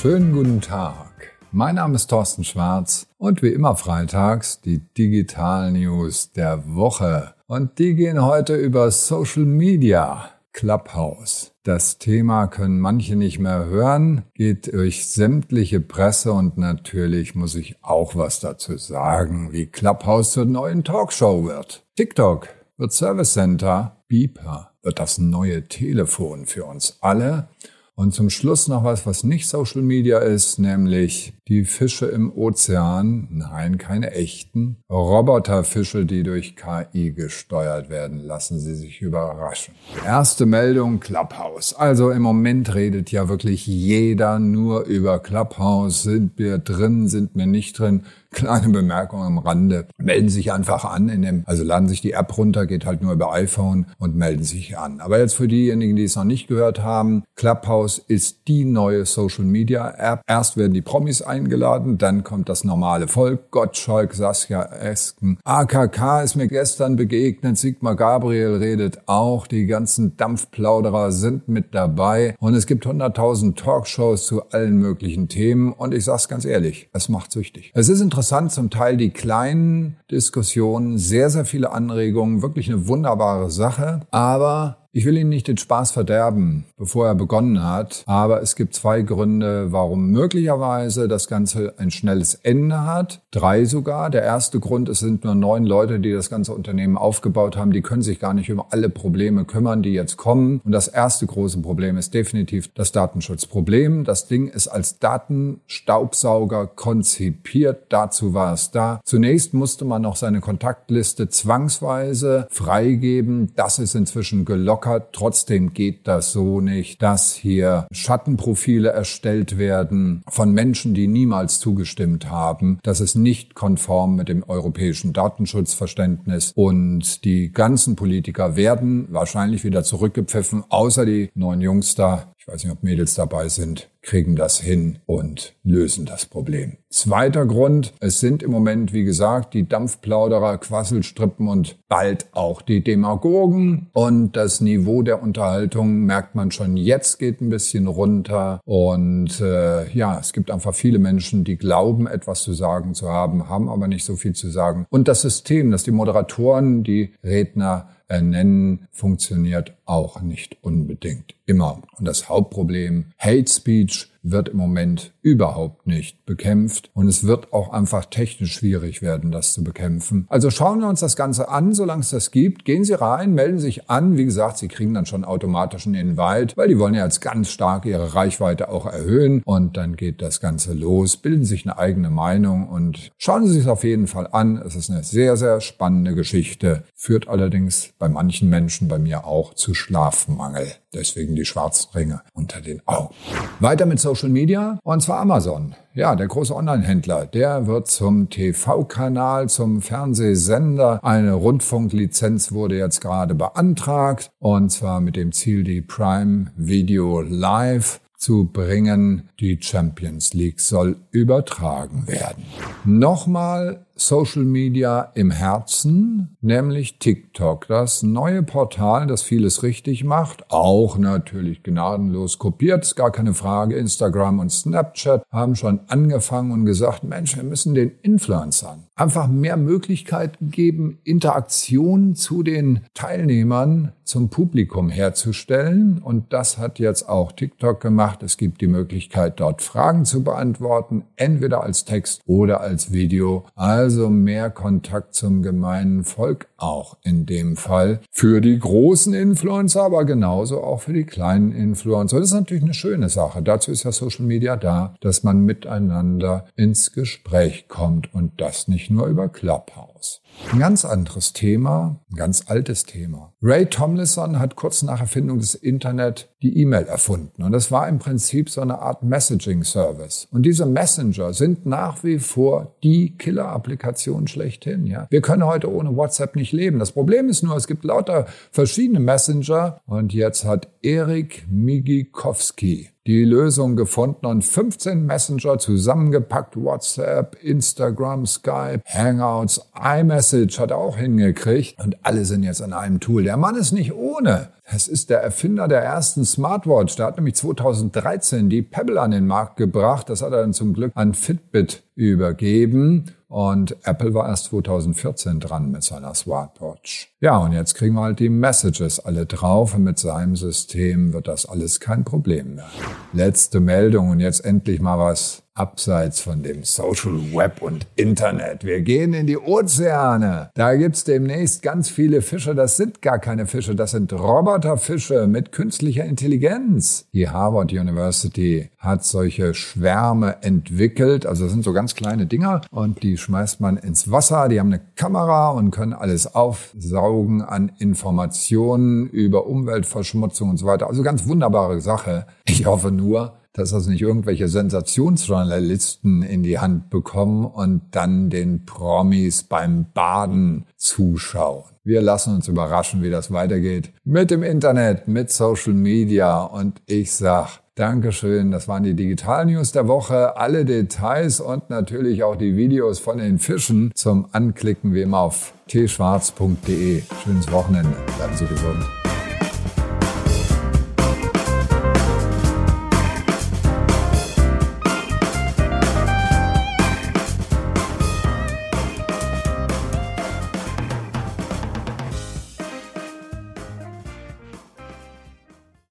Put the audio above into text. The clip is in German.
schönen guten Tag. Mein Name ist Thorsten Schwarz und wie immer freitags die Digital News der Woche. Und die gehen heute über Social Media, Clubhouse. Das Thema können manche nicht mehr hören, geht durch sämtliche Presse und natürlich muss ich auch was dazu sagen, wie Clubhouse zur neuen Talkshow wird. TikTok wird Service Center, Beeper wird das neue Telefon für uns alle und zum Schluss noch was, was nicht Social Media ist, nämlich die Fische im Ozean. Nein, keine echten. Roboterfische, die durch KI gesteuert werden. Lassen Sie sich überraschen. Erste Meldung, Clubhouse. Also im Moment redet ja wirklich jeder nur über Clubhouse. Sind wir drin, sind wir nicht drin? Kleine Bemerkung am Rande. Melden sich einfach an in dem, also laden sich die App runter, geht halt nur über iPhone und melden sich an. Aber jetzt für diejenigen, die es noch nicht gehört haben, Clubhouse ist die neue Social Media App. Erst werden die Promis eingeladen, dann kommt das normale Volk, Gottschalk, Saskia Esken. AKK ist mir gestern begegnet, Sigmar Gabriel redet auch, die ganzen Dampfplauderer sind mit dabei. Und es gibt 100.000 Talkshows zu allen möglichen Themen. Und ich sag's ganz ehrlich, es macht süchtig. Es ist interessant, interessant, zum Teil die kleinen Diskussionen, sehr, sehr viele Anregungen, wirklich eine wunderbare Sache. Aber ich will Ihnen nicht den Spaß verderben, bevor er begonnen hat, aber es gibt zwei Gründe, warum möglicherweise das Ganze ein schnelles Ende hat. Drei sogar. Der erste Grund, es sind nur neun Leute, die das ganze Unternehmen aufgebaut haben. Die können sich gar nicht um alle Probleme kümmern, die jetzt kommen. Und das erste große Problem ist definitiv das Datenschutzproblem. Das Ding ist als Datenstaubsauger konzipiert. Dazu war es da. Zunächst musste man noch seine Kontaktliste zwangsweise freigeben. Das ist inzwischen gelockert. Trotzdem geht das so nicht, dass hier Schattenprofile erstellt werden von Menschen, die niemals zugestimmt haben. Das ist nicht konform mit dem europäischen Datenschutzverständnis und die ganzen Politiker werden wahrscheinlich wieder zurückgepfiffen, außer die neuen Jungs da, ich weiß nicht, ob Mädels dabei sind, kriegen das hin und lösen das Problem. Zweiter Grund, es sind im Moment, wie gesagt, die Dampfplauderer, Quasselstrippen und bald auch die Demagogen. Und das Niveau der Unterhaltung merkt man schon jetzt geht ein bisschen runter. Und äh, ja, es gibt einfach viele Menschen, die glauben, etwas zu sagen zu haben, haben aber nicht so viel zu sagen. Und das System, dass die Moderatoren, die Redner ernennen, funktioniert auch nicht unbedingt immer. Und das Hauptproblem, Hate Speech, wird im Moment überhaupt nicht bekämpft und es wird auch einfach technisch schwierig werden, das zu bekämpfen. Also schauen wir uns das Ganze an, solange es das gibt. Gehen Sie rein, melden sich an. Wie gesagt, Sie kriegen dann schon automatisch einen Invite, weil die wollen ja jetzt ganz stark ihre Reichweite auch erhöhen und dann geht das Ganze los. Bilden sich eine eigene Meinung und schauen Sie sich auf jeden Fall an. Es ist eine sehr, sehr spannende Geschichte, führt allerdings bei manchen Menschen, bei mir auch, zu Schlafmangel. Deswegen die schwarzen Ringe unter den Augen. Weiter mit Social Media und zwar Amazon. Ja, der große Online-Händler, der wird zum TV-Kanal, zum Fernsehsender. Eine Rundfunklizenz wurde jetzt gerade beantragt und zwar mit dem Ziel, die Prime Video Live zu bringen. Die Champions League soll übertragen werden. Nochmal Social Media im Herzen, nämlich TikTok, das neue Portal, das vieles richtig macht, auch natürlich gnadenlos kopiert, ist gar keine Frage. Instagram und Snapchat haben schon angefangen und gesagt, Mensch, wir müssen den Influencern einfach mehr Möglichkeiten geben, Interaktion zu den Teilnehmern, zum Publikum herzustellen. Und das hat jetzt auch TikTok gemacht. Es gibt die Möglichkeit, dort Fragen zu beantworten, entweder als Text oder als Video. Also also mehr Kontakt zum gemeinen Volk auch in dem Fall. Für die großen Influencer, aber genauso auch für die kleinen Influencer. Das ist natürlich eine schöne Sache. Dazu ist ja Social Media da, dass man miteinander ins Gespräch kommt und das nicht nur über Clubhouse. Ein ganz anderes Thema, ein ganz altes Thema. Ray Tomlinson hat kurz nach Erfindung des Internet die E-Mail erfunden. Und das war im Prinzip so eine Art Messaging-Service. Und diese Messenger sind nach wie vor die Killer-Applikation schlechthin. Ja? Wir können heute ohne WhatsApp nicht leben. Das Problem ist nur, es gibt lauter verschiedene Messenger. Und jetzt hat Erik Migikowski die Lösung gefunden und 15 Messenger zusammengepackt. WhatsApp, Instagram, Skype, Hangouts, iMessage hat er auch hingekriegt. Und alle sind jetzt in einem Tool. Der Mann ist nicht ohne. Es ist der Erfinder der ersten Smartwatch. Der hat nämlich 2013 die Pebble an den Markt gebracht. Das hat er dann zum Glück an Fitbit übergeben. Und Apple war erst 2014 dran mit seiner Smartwatch. Ja, und jetzt kriegen wir halt die Messages alle drauf und mit seinem System wird das alles kein Problem mehr. Letzte Meldung und jetzt endlich mal was abseits von dem Social Web und Internet. Wir gehen in die Ozeane. Da gibt's demnächst ganz viele Fische. Das sind gar keine Fische, das sind Roboterfische mit künstlicher Intelligenz. Die Harvard University hat solche Schwärme entwickelt. Also das sind so ganz kleine Dinger und die schmeißt man ins Wasser. Die haben eine Kamera und können alles aufsaugen an Informationen über Umweltverschmutzung und so weiter. Also ganz wunderbare Sache. Ich hoffe nur, dass das nicht irgendwelche Sensationsjournalisten in die Hand bekommen und dann den Promis beim Baden zuschauen. Wir lassen uns überraschen, wie das weitergeht mit dem Internet, mit Social Media und ich sag Dankeschön, das waren die Digital News der Woche. Alle Details und natürlich auch die Videos von den Fischen zum Anklicken wie immer auf tschwarz.de. Schönes Wochenende. Bleiben Sie gesund.